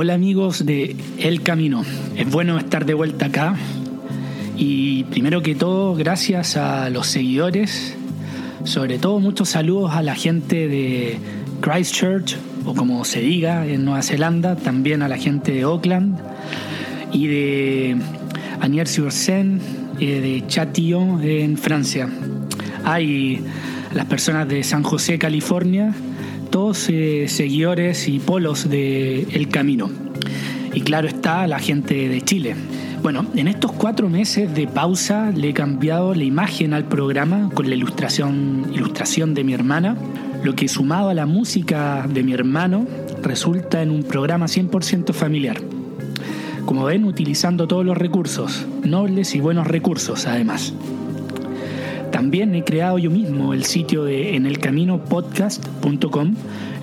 Hola amigos de El Camino, es bueno estar de vuelta acá. Y primero que todo gracias a los seguidores, sobre todo muchos saludos a la gente de Christchurch o como se diga en Nueva Zelanda, también a la gente de Auckland y de Aniers-sur-Seine, eh, de Chatillon en Francia. Hay las personas de San José, California, todos eh, seguidores y polos de El Camino. Y claro está la gente de Chile. Bueno, en estos cuatro meses de pausa le he cambiado la imagen al programa con la ilustración, ilustración de mi hermana, lo que sumado a la música de mi hermano resulta en un programa 100% familiar. Como ven, utilizando todos los recursos, nobles y buenos recursos además. También he creado yo mismo el sitio de enelcaminopodcast.com,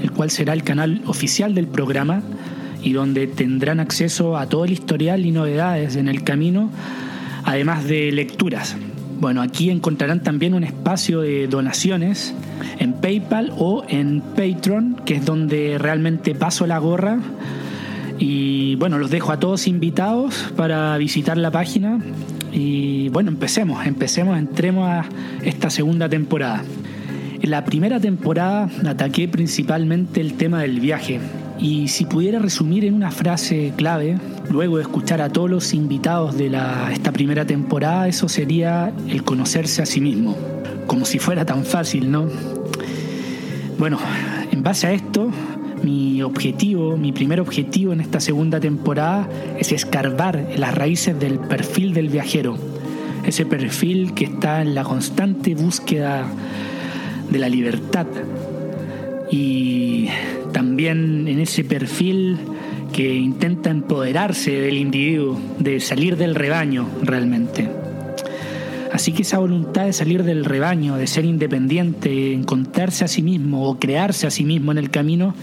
el cual será el canal oficial del programa y donde tendrán acceso a todo el historial y novedades en el camino, además de lecturas. Bueno, aquí encontrarán también un espacio de donaciones en PayPal o en Patreon, que es donde realmente paso la gorra. Y bueno, los dejo a todos invitados para visitar la página y bueno, empecemos, empecemos, entremos a esta segunda temporada. En la primera temporada ataqué principalmente el tema del viaje. Y si pudiera resumir en una frase clave, luego de escuchar a todos los invitados de la, esta primera temporada, eso sería el conocerse a sí mismo. Como si fuera tan fácil, ¿no? Bueno, en base a esto, mi objetivo, mi primer objetivo en esta segunda temporada es escarbar las raíces del perfil del viajero. Ese perfil que está en la constante búsqueda de la libertad. Y también en ese perfil que intenta empoderarse del individuo, de salir del rebaño realmente. Así que esa voluntad de salir del rebaño, de ser independiente, encontrarse a sí mismo o crearse a sí mismo en el camino,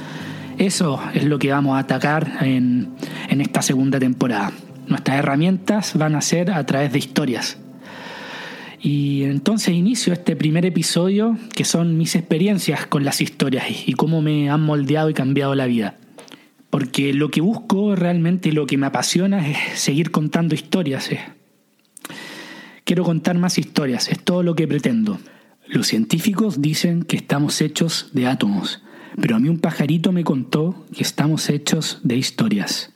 eso es lo que vamos a atacar en, esta segunda temporada. Nuestras herramientas van a ser a través de historias. Y entonces inicio este primer episodio que son mis experiencias con las historias y cómo me han moldeado y cambiado la vida. Porque lo que busco realmente lo que me apasiona es seguir contando historias. Quiero contar más historias, es todo lo que pretendo. Los científicos dicen que estamos hechos de átomos pero a mí un pajarito me contó que estamos hechos de historias.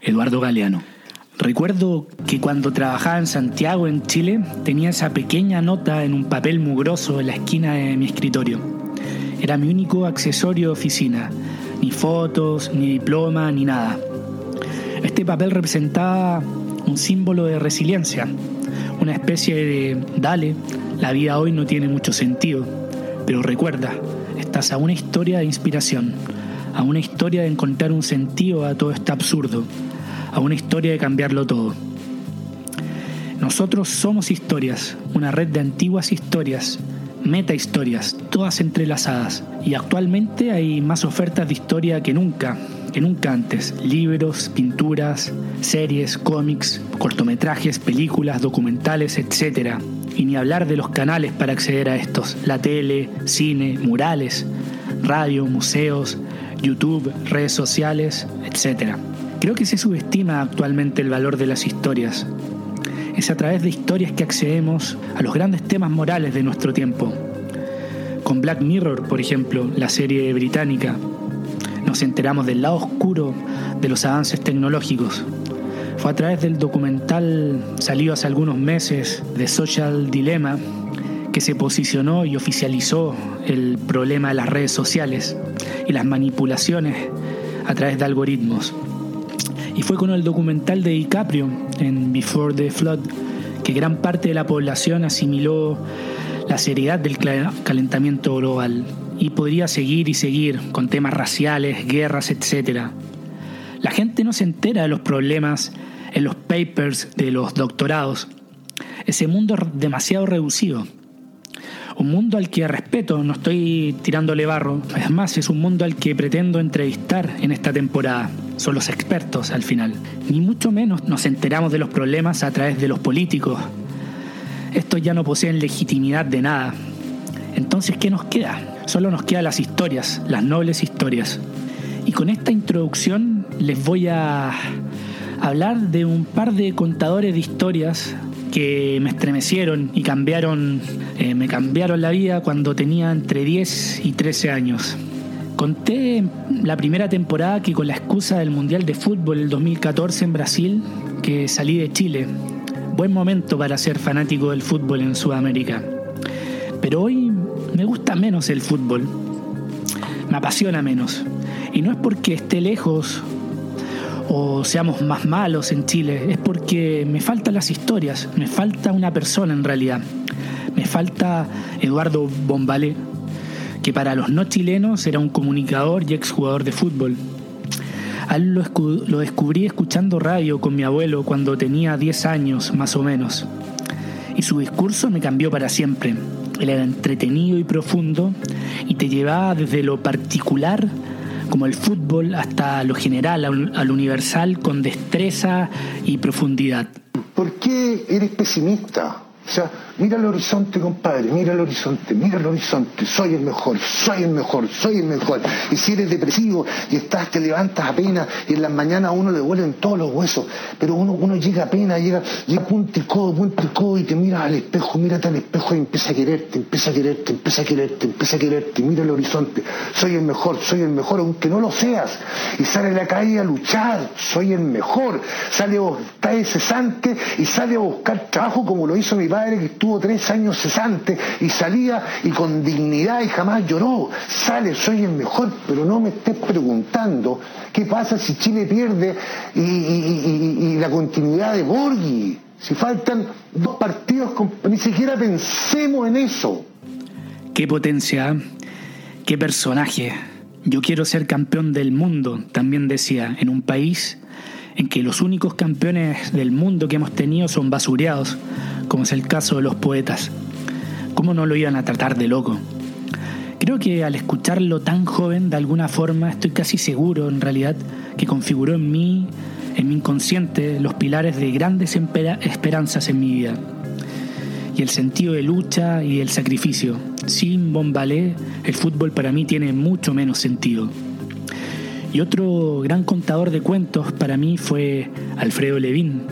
Eduardo Galeano. Recuerdo que cuando trabajaba en Santiago, en Chile, tenía esa pequeña nota en un papel mugroso en la esquina de mi escritorio. Era mi único accesorio de oficina, ni fotos, ni diploma, ni nada. Este papel representaba un símbolo de resiliencia, una especie de, dale, la vida hoy no tiene mucho sentido, pero recuerda, estás a una historia de inspiración, a una historia de encontrar un sentido a todo este absurdo, a una historia de cambiarlo todo. Nosotros somos historias, una red de antiguas historias, meta historias, todas entrelazadas, y actualmente hay más ofertas de historia que nunca, que nunca antes. Libros, pinturas, series, cómics, cortometrajes, películas, documentales, etc. Y ni hablar de los canales para acceder a estos, la tele, cine, murales, radio, museos, YouTube, redes sociales, etc. Creo que se subestima actualmente el valor de las historias. Es a través de historias que accedemos a los grandes temas morales de nuestro tiempo. Con Black Mirror, por ejemplo, la serie británica, nos enteramos del lado oscuro de los avances tecnológicos, fue a través del documental salido hace algunos meses de Social Dilemma que se posicionó y oficializó el problema de las redes sociales y las manipulaciones a través de algoritmos. Y fue con el documental de DiCaprio en Before the Flood que gran parte de la población asimiló la seriedad del calentamiento global y podría seguir y seguir con temas raciales, guerras, etc. La gente no se entera de los problemas en los papers de los doctorados. Ese mundo es demasiado reducido. Un mundo al que respeto, no estoy tirándole barro. Es más, es un mundo al que pretendo entrevistar en esta temporada. Son los expertos al final. Ni mucho menos nos enteramos de los problemas a través de los políticos. Estos ya no poseen legitimidad de nada. Entonces, ¿qué nos queda? Solo nos quedan las historias, las nobles historias. Y con esta introducción les voy a hablar de un par de contadores de historias que me estremecieron y cambiaron, eh, me cambiaron la vida cuando tenía entre 10 y 13 años. Conté la primera temporada que con la excusa del Mundial de Fútbol el 2014 en Brasil, que salí de Chile. Buen momento para ser fanático del fútbol en Sudamérica. Pero hoy me gusta menos el fútbol. Me apasiona menos. Y no es porque esté lejos o seamos más malos en Chile, es porque me faltan las historias, me falta una persona en realidad. Me falta Eduardo Bombalé, que para los no chilenos era un comunicador y exjugador de fútbol. A lo, lo descubrí escuchando radio con mi abuelo cuando tenía 10 años más o menos. Y su discurso me cambió para siempre. Él era entretenido y profundo y te llevaba desde lo particular como el fútbol hasta lo general, al universal, con destreza y profundidad. ¿Por qué eres pesimista? O sea, mira el horizonte, compadre, mira el horizonte, mira el horizonte, soy el mejor, soy el mejor, soy el mejor. Y si eres depresivo y estás, te levantas apenas y en las mañanas a uno le duelen todos los huesos, pero uno, llega apenas, llega, llega punto y codo, punto y codo y te miras al espejo, mírate al espejo y empieza a quererte, empieza a quererte, empieza a quererte, empieza a quererte, mira el horizonte, soy el mejor, soy el mejor, aunque no lo seas. Y sale a la calle a luchar, soy el mejor. Sale, cae cesante y sale a buscar trabajo como lo hizo mi padre que estuvo tres años cesante y salía y con dignidad y jamás lloró. Sale, soy el mejor, pero no me estés preguntando qué pasa si Chile pierde y, la continuidad de Borghi. Si faltan dos partidos, ni siquiera pensemos en eso. Qué potencia, qué personaje. Yo quiero ser campeón del mundo, también decía, en un país en que los únicos campeones del mundo que hemos tenido son basureados, como es el caso de los poetas. ¿Cómo no lo iban a tratar de loco? Creo que al escucharlo tan joven, de alguna forma, estoy casi seguro, en realidad, que configuró en mí, en mi inconsciente, los pilares de grandes esperanzas en mi vida. Y el sentido de lucha y el sacrificio. Sin Bombalé, el fútbol para mí tiene mucho menos sentido. Y otro gran contador de cuentos para mí fue Alfredo Levín,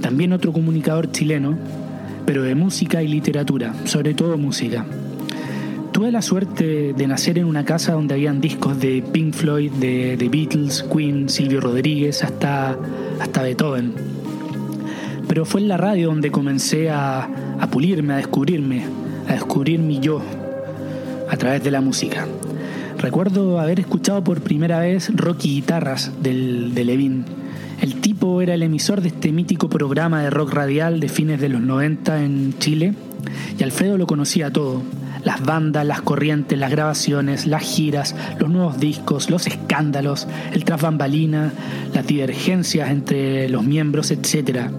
también otro comunicador chileno, pero de música y literatura, sobre todo música. Tuve la suerte de nacer en una casa donde habían discos de Pink Floyd, de The Beatles, Queen, Silvio Rodríguez, hasta, hasta Beethoven. Pero fue en la radio donde comencé a, pulirme, a descubrirme, a descubrir mi yo a través de la música. Recuerdo haber escuchado por primera vez Rocky Guitarras del, de Levin. El tipo era el emisor de este mítico programa de rock radial de fines de los 90 en Chile y Alfredo lo conocía todo. Las bandas, las corrientes, las grabaciones, las giras, los nuevos discos, los escándalos, el tras bambalina, las divergencias entre los miembros, etc.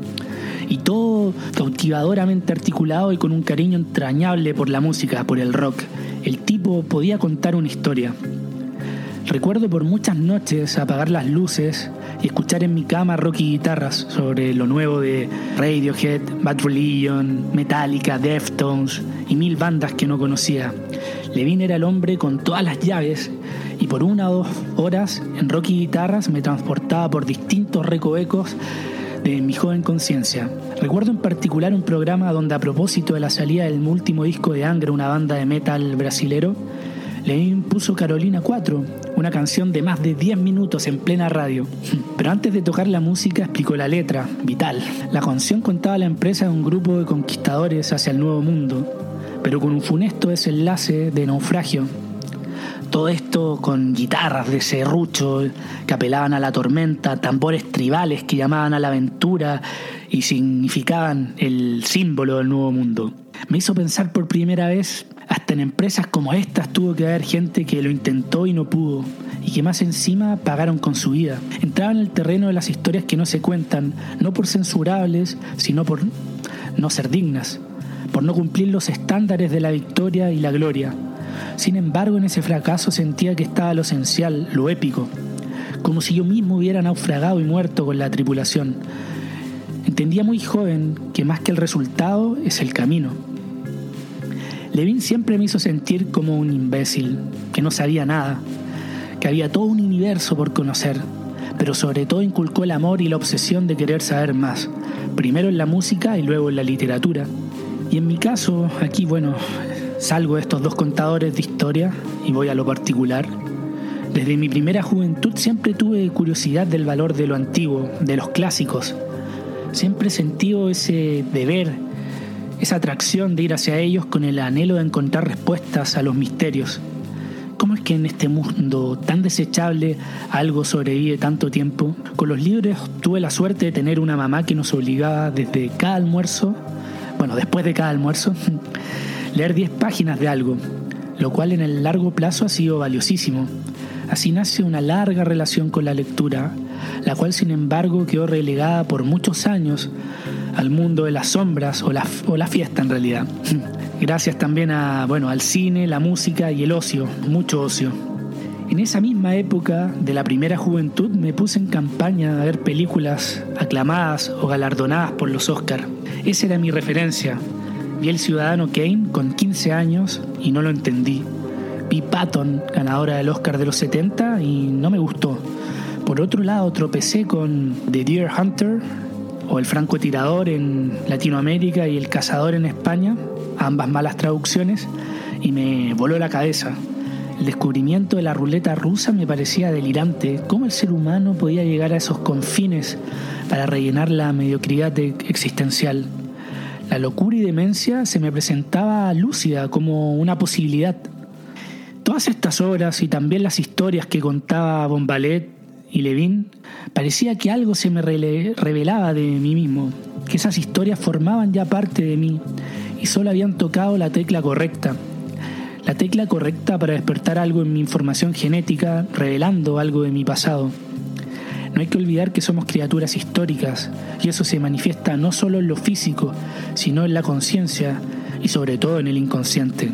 Y todo cautivadoramente articulado y con un cariño entrañable por la música, por el rock el tipo podía contar una historia. Recuerdo por muchas noches apagar las luces escuchar en mi cama rock y guitarras sobre lo nuevo de Radiohead, Bad Religion, Metallica, Deftones y mil bandas que no conocía. Levin era el hombre con todas las llaves y por una o dos horas en rock y guitarras me transportaba por distintos recovecos de mi joven conciencia. Recuerdo en particular un programa donde a propósito de la salida del último disco de Angra, una banda de metal brasilero, le impuso Carolina 4, una canción de más de 10 minutos en plena radio. Pero antes de tocar la música explicó la letra, vital. La canción contaba la empresa de un grupo de conquistadores hacia el nuevo mundo, pero con un funesto desenlace de naufragio todo esto con guitarras de serrucho que apelaban a la tormenta, tambores tribales que llamaban a la aventura y significaban el símbolo del nuevo mundo. Me hizo pensar por primera vez, hasta en empresas como estas tuvo que haber gente que lo intentó y no pudo, y que más encima pagaron con su vida. Entraban en el terreno de las historias que no se cuentan, no por censurables, sino por no ser dignas, por no cumplir los estándares de la victoria y la gloria sin embargo, en ese fracaso sentía que estaba lo esencial, lo épico, como si yo mismo hubiera naufragado y muerto con la tripulación. Entendía muy joven que más que el resultado es el camino. Levin siempre me hizo sentir como un imbécil, que no sabía nada, que había todo un universo por conocer, pero sobre todo inculcó el amor y la obsesión de querer saber más, primero en la música y luego en la literatura. Y en mi caso, aquí, bueno, salgo de estos dos contadores de historia y voy a lo particular. Desde mi primera juventud siempre tuve curiosidad del valor de lo antiguo, de los clásicos. Siempre he sentido ese deber, esa atracción de ir hacia ellos con el anhelo de encontrar respuestas a los misterios. ¿Cómo es que en este mundo tan desechable algo sobrevive tanto tiempo? Con los libros tuve la suerte de tener una mamá que nos obligaba desde cada almuerzo, bueno, después de cada almuerzo, leer 10 páginas de algo, lo cual en el largo plazo ha sido valiosísimo. Así nace una larga relación con la lectura, la cual sin embargo quedó relegada por muchos años al mundo de las sombras o la, o la fiesta en realidad. Gracias también a, bueno, al cine, la música y el ocio, mucho ocio. En esa misma época de la primera juventud me puse en campaña a ver películas aclamadas o galardonadas por los Oscars. Esa era mi referencia. Vi El Ciudadano Kane con 15 años y no lo entendí. Vi Patton, ganadora del Oscar de los 70, y no me gustó. Por otro lado, tropecé con The Deer Hunter, o El francotirador en Latinoamérica y El cazador en España, ambas malas traducciones, y me voló la cabeza. El descubrimiento de la ruleta rusa me parecía delirante. ¿Cómo el ser humano podía llegar a esos confines para rellenar la mediocridad existencial? La locura y demencia se me presentaba lúcida como una posibilidad. Todas estas obras y también las historias que contaba Bombalet y Levin, parecía que algo se me revelaba de mí mismo, que esas historias formaban ya parte de mí y solo habían tocado la tecla correcta. La tecla correcta para despertar algo en mi información genética, revelando algo de mi pasado. No hay que olvidar que somos criaturas históricas y eso se manifiesta no solo en lo físico, sino en la conciencia y sobre todo en el inconsciente.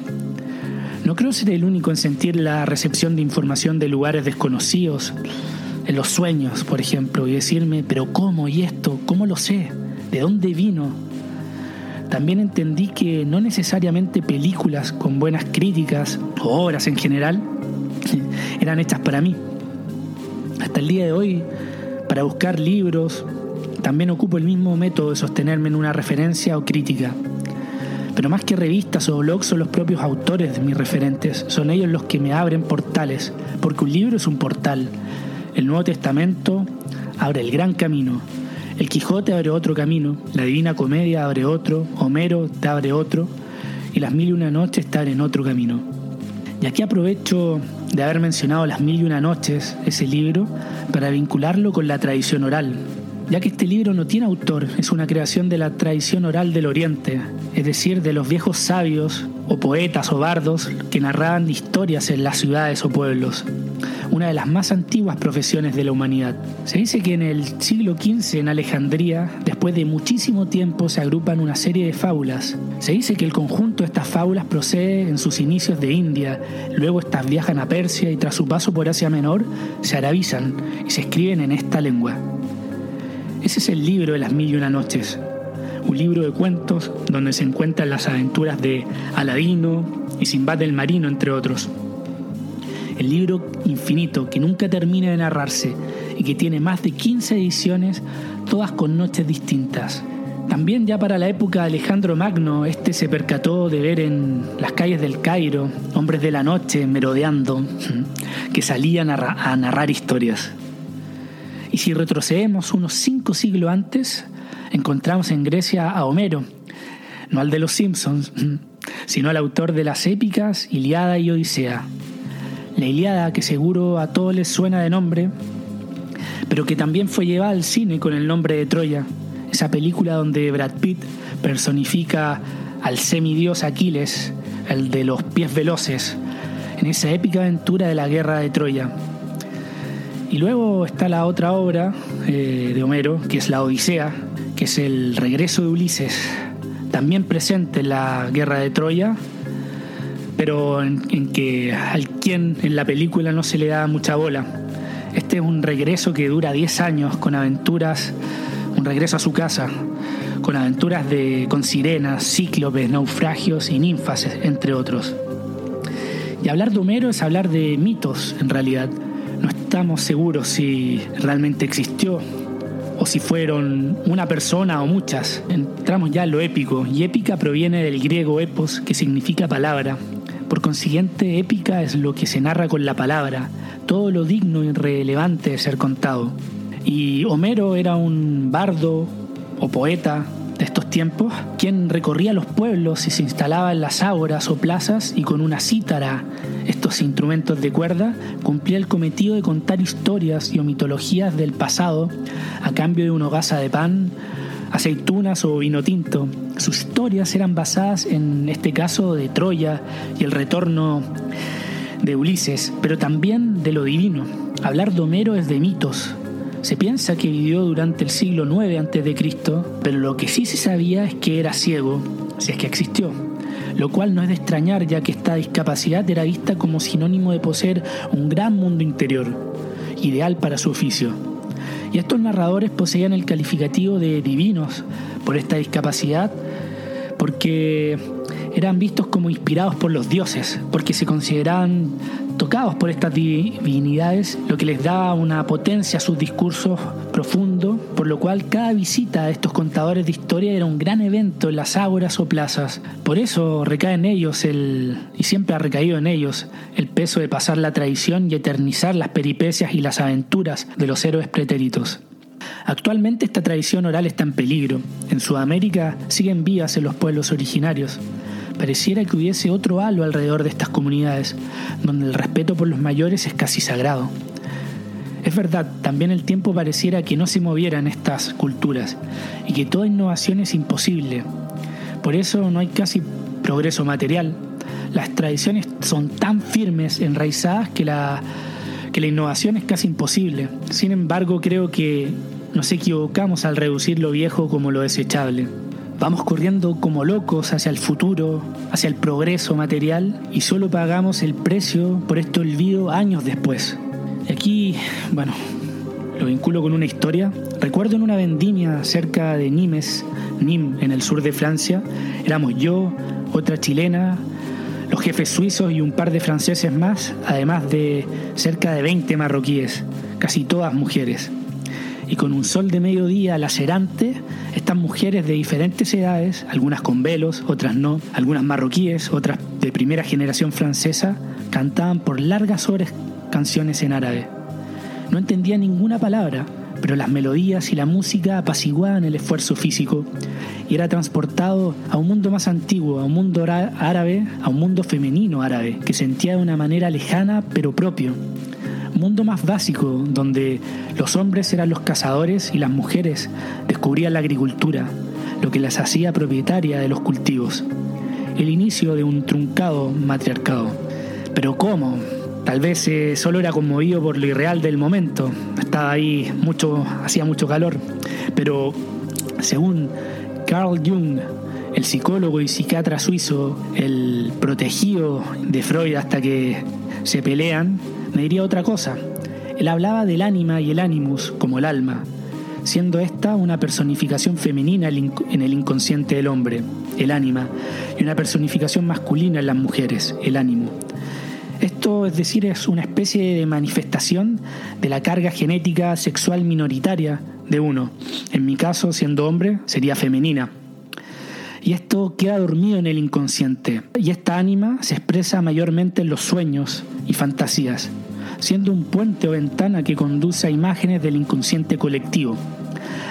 No creo ser el único en sentir la recepción de información de lugares desconocidos, en los sueños, por ejemplo, y decirme, pero ¿cómo? ¿Y esto? ¿Cómo lo sé? ¿De dónde vino? también entendí que no necesariamente películas con buenas críticas o obras en general eran hechas para mí. Hasta el día de hoy, para buscar libros, también ocupo el mismo método de sostenerme en una referencia o crítica. Pero más que revistas o blogs son los propios autores de mis referentes, son ellos los que me abren portales, porque un libro es un portal. El Nuevo Testamento abre el gran camino, el Quijote abre otro camino, la Divina Comedia abre otro, Homero te abre otro, y las mil y una noches te abren otro camino. Y aquí aprovecho de haber mencionado las mil y una noches, ese libro, para vincularlo con la tradición oral, ya que este libro no tiene autor, es una creación de la tradición oral del Oriente, es decir, de los viejos sabios o poetas o bardos que narraban historias en las ciudades o pueblos una de las más antiguas profesiones de la humanidad. Se dice que en el siglo XV en Alejandría, después de muchísimo tiempo, se agrupan una serie de fábulas. Se dice que el conjunto de estas fábulas procede en sus inicios de India, luego estas viajan a Persia y tras su paso por Asia Menor se arabizan y se escriben en esta lengua. Ese es el libro de las mil y una noches, un libro de cuentos donde se encuentran las aventuras de Aladino y Simbad el Marino, entre otros el libro infinito que nunca termina de narrarse y que tiene más de 15 ediciones, todas con noches distintas. También ya para la época de Alejandro Magno, este se percató de ver en las calles del Cairo hombres de la noche merodeando que salían a, narrar historias. Y si retrocedemos unos cinco siglos antes, encontramos en Grecia a Homero, no al de los Simpsons, sino al autor de las épicas Iliada y Odisea, la Iliada, que seguro a todos les suena de nombre, pero que también fue llevada al cine con el nombre de Troya, esa película donde Brad Pitt personifica al semidios Aquiles, el de los pies veloces, en esa épica aventura de la guerra de Troya. Y luego está la otra obra eh, de Homero, que es la Odisea, que es el regreso de Ulises, también presente en la guerra de Troya, pero en, que al quien en la película no se le da mucha bola. Este es un regreso que dura 10 años con aventuras, un regreso a su casa, con aventuras de, con sirenas, cíclopes, naufragios y ninfas, entre otros. Y hablar de Homero es hablar de mitos, en realidad, No estamos seguros si realmente existió o si fueron una persona o muchas. Entramos ya en lo épico, y épica proviene del griego epos, que significa palabra. Por consiguiente, épica es lo que se narra con la palabra, todo lo digno y relevante de ser contado. Y Homero era un bardo o poeta de estos tiempos, quien recorría los pueblos y se instalaba en las ágoras o plazas y con una cítara, estos instrumentos de cuerda, cumplía el cometido de contar historias y o mitologías del pasado a cambio de una hogaza de pan, aceitunas o vino tinto. Sus historias eran basadas en este caso de Troya y el retorno de Ulises, pero también de lo divino. Hablar de Homero es de mitos, se piensa que vivió durante el siglo IX a.C., pero lo que sí se sabía es que era ciego, si es que existió, lo cual no es de extrañar ya que esta discapacidad era vista como sinónimo de poseer un gran mundo interior, ideal para su oficio. Y estos narradores poseían el calificativo de divinos por esta discapacidad, porque eran vistos como inspirados por los dioses, porque se consideraban tocados por estas divinidades, lo que les daba una potencia a sus discursos profundos, por lo cual cada visita a estos contadores de historia era un gran evento en las ágoras o plazas. Por eso recae en ellos el, y siempre ha recaído en ellos, el peso de pasar la tradición y eternizar las peripecias y las aventuras de los héroes pretéritos. Actualmente esta tradición oral está en peligro. En Sudamérica siguen vivas en los pueblos originarios pareciera que hubiese otro halo alrededor de estas comunidades, donde el respeto por los mayores es casi sagrado. Es verdad, también el tiempo pareciera que no se moviera en estas culturas y que toda innovación es imposible. Por eso no hay casi progreso material. Las tradiciones son tan firmes, enraizadas, que la, que la innovación es casi imposible. Sin embargo, creo que nos equivocamos al reducir lo viejo como lo desechable. Vamos corriendo como locos hacia el futuro, hacia el progreso material y solo pagamos el precio por este olvido años después. Y aquí, bueno, lo vinculo con una historia. Recuerdo en una vendimia cerca de Nimes, Nîmes, en el sur de Francia, éramos yo, otra chilena, los jefes suizos y un par de franceses más, además de cerca de 20 marroquíes, casi todas mujeres y con un sol de mediodía lacerante, estas mujeres de diferentes edades, algunas con velos, otras no, algunas marroquíes, otras de primera generación francesa, cantaban por largas horas canciones en árabe. No entendía ninguna palabra, pero las melodías y la música apaciguaban el esfuerzo físico y era transportado a un mundo más antiguo, a un mundo árabe, a un mundo femenino árabe, que sentía de una manera lejana pero propio, mundo más básico, donde los hombres eran los cazadores y las mujeres descubrían la agricultura, lo que las hacía propietaria de los cultivos. El inicio de un truncado matriarcado. Pero ¿cómo? Tal vez eh, solo era conmovido por lo irreal del momento. Estaba ahí mucho, hacía mucho calor. Pero según Carl Jung, el psicólogo y psiquiatra suizo, el protegido de Freud hasta que se pelean, me diría otra cosa. Él hablaba del ánima y el animus como el alma, siendo esta una personificación femenina en el inconsciente del hombre, el ánima, y una personificación masculina en las mujeres, el ánimo. Esto, es decir, es una especie de manifestación de la carga genética sexual minoritaria de uno. En mi caso, siendo hombre, sería femenina. Y esto queda dormido en el inconsciente. Y esta ánima se expresa mayormente en los sueños y fantasías siendo un puente o ventana que conduce a imágenes del inconsciente colectivo,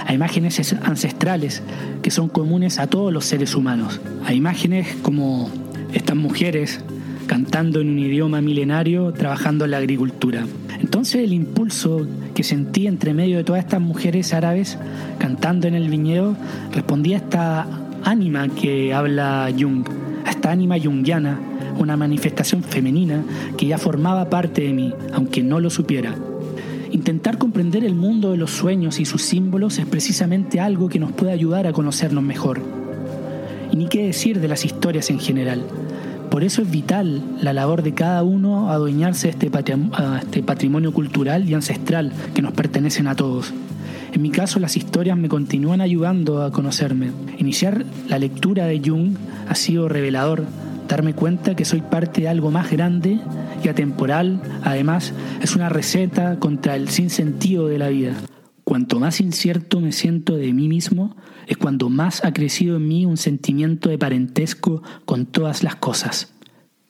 a imágenes ancestrales que son comunes a todos los seres humanos, a imágenes como estas mujeres cantando en un idioma milenario, trabajando en la agricultura. Entonces el impulso que sentí entre medio de todas estas mujeres árabes cantando en el viñedo respondía a esta ánima que habla Jung, a esta ánima jungiana una manifestación femenina que ya formaba parte de mí, aunque no lo supiera. Intentar comprender el mundo de los sueños y sus símbolos es precisamente algo que nos puede ayudar a conocernos mejor. Y ni qué decir de las historias en general. Por eso es vital la labor de cada uno adueñarse de este, este patrimonio cultural y ancestral que nos pertenecen a todos. En mi caso, las historias me continúan ayudando a conocerme. Iniciar la lectura de Jung ha sido revelador darme cuenta que soy parte de algo más grande y atemporal. Además, es una receta contra el sinsentido de la vida. Cuanto más incierto me siento de mí mismo, es cuando más ha crecido en mí un sentimiento de parentesco con todas las cosas.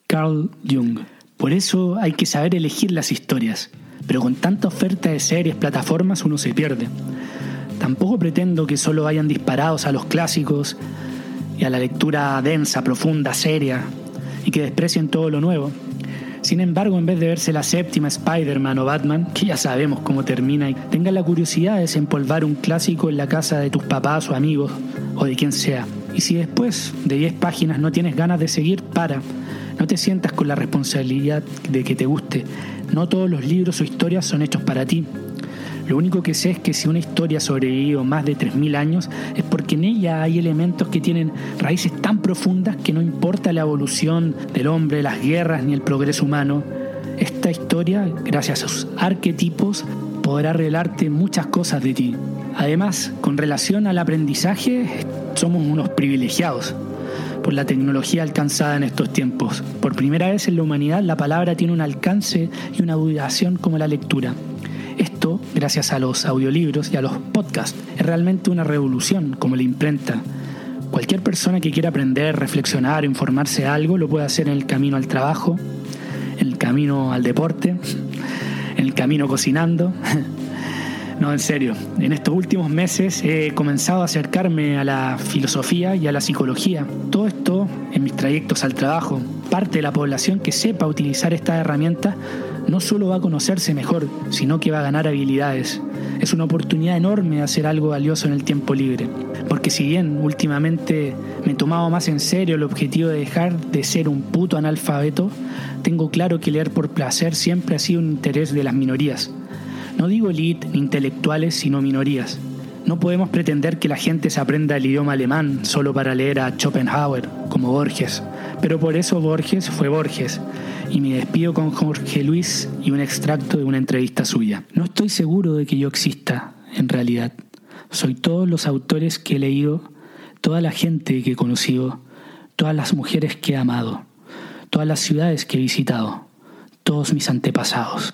Carl Jung. Por eso hay que saber elegir las historias, pero con tanta oferta de series, plataformas, uno se pierde. Tampoco pretendo que solo vayan disparados a los clásicos y a la lectura densa, profunda, seria, y que desprecien todo lo nuevo. Sin embargo, en vez de verse la séptima Spider-Man o Batman, que ya sabemos cómo termina, tengan la curiosidad de desempolvar un clásico en la casa de tus papás o amigos, o de quien sea. Y si después de 10 páginas no tienes ganas de seguir, para. No te sientas con la responsabilidad de que te guste. No todos los libros o historias son hechos para ti. Lo único que sé es que si una historia ha sobrevivido más de 3.000 años es porque en ella hay elementos que tienen raíces tan profundas que no importa la evolución del hombre, las guerras ni el progreso humano. Esta historia, gracias a sus arquetipos, podrá revelarte muchas cosas de ti. Además, con relación al aprendizaje, somos unos privilegiados por la tecnología alcanzada en estos tiempos. Por primera vez en la humanidad la palabra tiene un alcance y una duración como la lectura. Esto, gracias a los audiolibros y a los podcasts, es realmente una revolución como la imprenta. Cualquier persona que quiera aprender, reflexionar, informarse de algo, lo puede hacer en el camino al trabajo, en el camino al deporte, en el camino cocinando. No, en serio, en estos últimos meses he comenzado a acercarme a la filosofía y a la psicología. Todo esto en mis trayectos al trabajo. Parte de la población que sepa utilizar esta herramienta no solo va a conocerse mejor, sino que va a ganar habilidades. Es una oportunidad enorme de hacer algo valioso en el tiempo libre. Porque si bien últimamente me he tomado más en serio el objetivo de dejar de ser un puto analfabeto, tengo claro que leer por placer siempre ha sido un interés de las minorías. No digo elite ni intelectuales, sino minorías. No podemos pretender que la gente se aprenda el idioma alemán solo para leer a Schopenhauer, como Borges. Pero por eso Borges fue Borges. Y me despido con Jorge Luis y un extracto de una entrevista suya. No estoy seguro de que yo exista, en realidad. Soy todos los autores que he leído, toda la gente que he conocido, todas las mujeres que he amado, todas las ciudades que he visitado, todos mis antepasados.